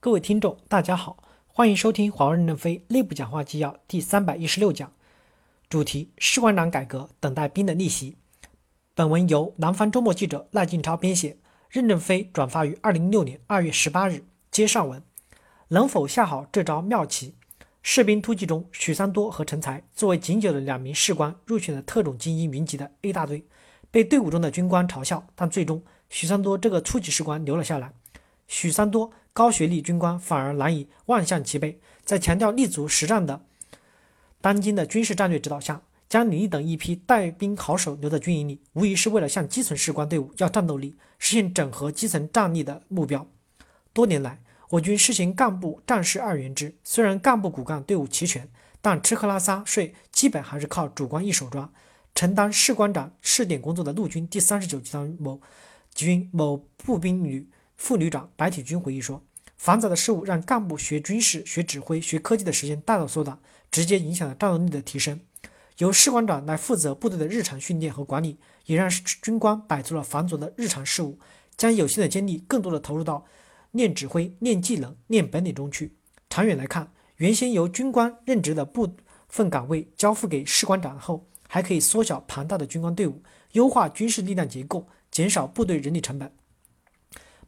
各位听众，大家好，欢迎收听华为任正非内部讲话纪要第三百一十六讲，主题：士官长改革等待兵的逆袭。本文由南方周末记者赖静超编写，任正非转发于二零一六年二月十八日。接上文，能否下好这招妙棋？士兵突击中，许三多和陈才作为仅有的两名士官入选了特种精英云集的 A 大队，被队伍中的军官嘲笑，但最终许三多这个初级士官留了下来。许三多。高学历军官反而难以万象齐备，在强调立足实战的当今的军事战略指导下，将李毅等一批带兵好手留在军营里，无疑是为了向基层士官队伍要战斗力，实现整合基层战力的目标。多年来，我军实行干部战士二元制，虽然干部骨干队伍齐全，但吃喝拉撒睡基本还是靠主官一手抓。承担士官长试点工作的陆军第三十九集团某军某步兵旅副旅长白体军回忆说。繁杂的事务让干部学军事、学指挥、学科技的时间大大缩短，直接影响了战斗力的提升。由士官长来负责部队的日常训练和管理，也让军官摆脱了繁琐的日常事务，将有限的精力更多的投入到练指挥、练技能、练本领中去。长远来看，原先由军官任职的部分岗位交付给士官长后，还可以缩小庞大的军官队伍，优化军事力量结构，减少部队人力成本。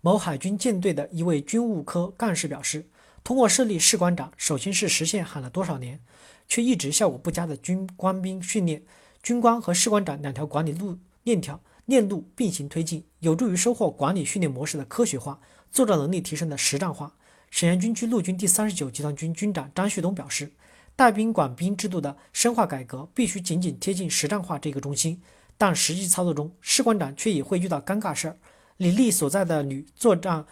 某海军舰队的一位军务科干事表示：“通过设立士官长，首先是实现喊了多少年却一直效果不佳的军官兵训练，军官和士官长两条管理路链条链路并行推进，有助于收获管理训练模式的科学化，作战能力提升的实战化。”沈阳军区陆军第三十九集团军军长张旭东表示：“带兵管兵制度的深化改革，必须紧紧贴近实战化这个中心，但实际操作中，士官长却也会遇到尴尬事儿。”李丽所在的旅作战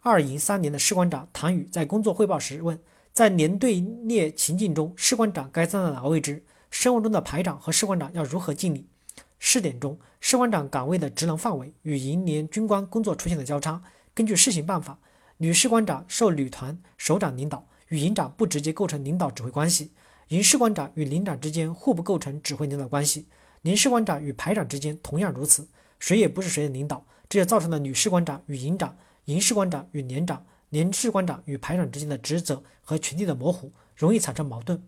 二营三连的士官长唐宇在工作汇报时问：在连队列情境中，士官长该站在哪个位置？生活中的排长和士官长要如何敬礼？试点中，士官长岗位的职能范围与营连军官工作出现了交叉。根据试行办法，女士官长受旅团首长领导，与营长不直接构成领导指挥关系；营士官长与连长之间互不构成指挥领导关系；连士官长与排长之间同样如此，谁也不是谁的领导。这也造成了女士官长与营长、营士官长与连长、连士官长与排长之间的职责和权力的模糊，容易产生矛盾。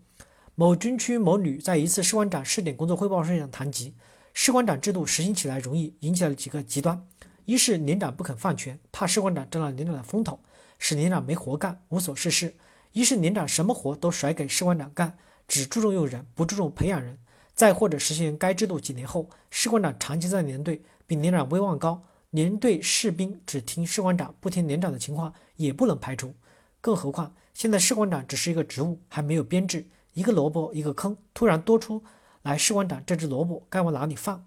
某军区某旅在一次士官长试点工作汇报会上谈及，士官长制度实行起来容易，引起了几个极端：一是连长不肯放权，怕士官长占了连长的风头，使连长没活干，无所事事；一是连长什么活都甩给士官长干，只注重用人，不注重培养人；再或者实行该制度几年后，士官长长期在连队，比连长威望高。连队士兵只听士官长不听连长的情况也不能排除，更何况现在士官长只是一个职务，还没有编制，一个萝卜一个坑，突然多出来士官长这只萝卜该往哪里放？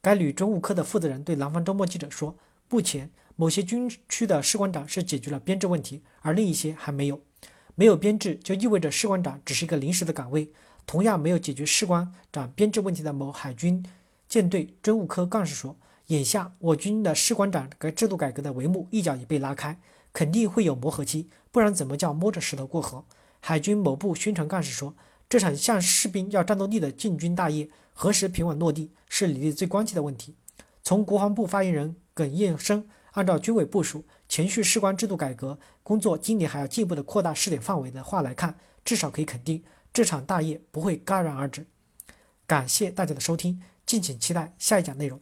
该旅军务科的负责人对南方周末记者说：“目前某些军区的士官长是解决了编制问题，而另一些还没有。没有编制就意味着士官长只是一个临时的岗位。同样没有解决士官长编制问题的某海军舰队军务科干事说。”眼下我军的士官长改制度改革的帷幕一脚已被拉开，肯定会有磨合期，不然怎么叫摸着石头过河？海军某部宣传干事说，这场向士兵要战斗力的进军大业何时平稳落地，是李力最关切的问题。从国防部发言人耿彦生按照军委部署，前续士官制度改革工作今年还要进一步的扩大试点范围的话来看，至少可以肯定，这场大业不会戛然而止。感谢大家的收听，敬请期待下一讲内容。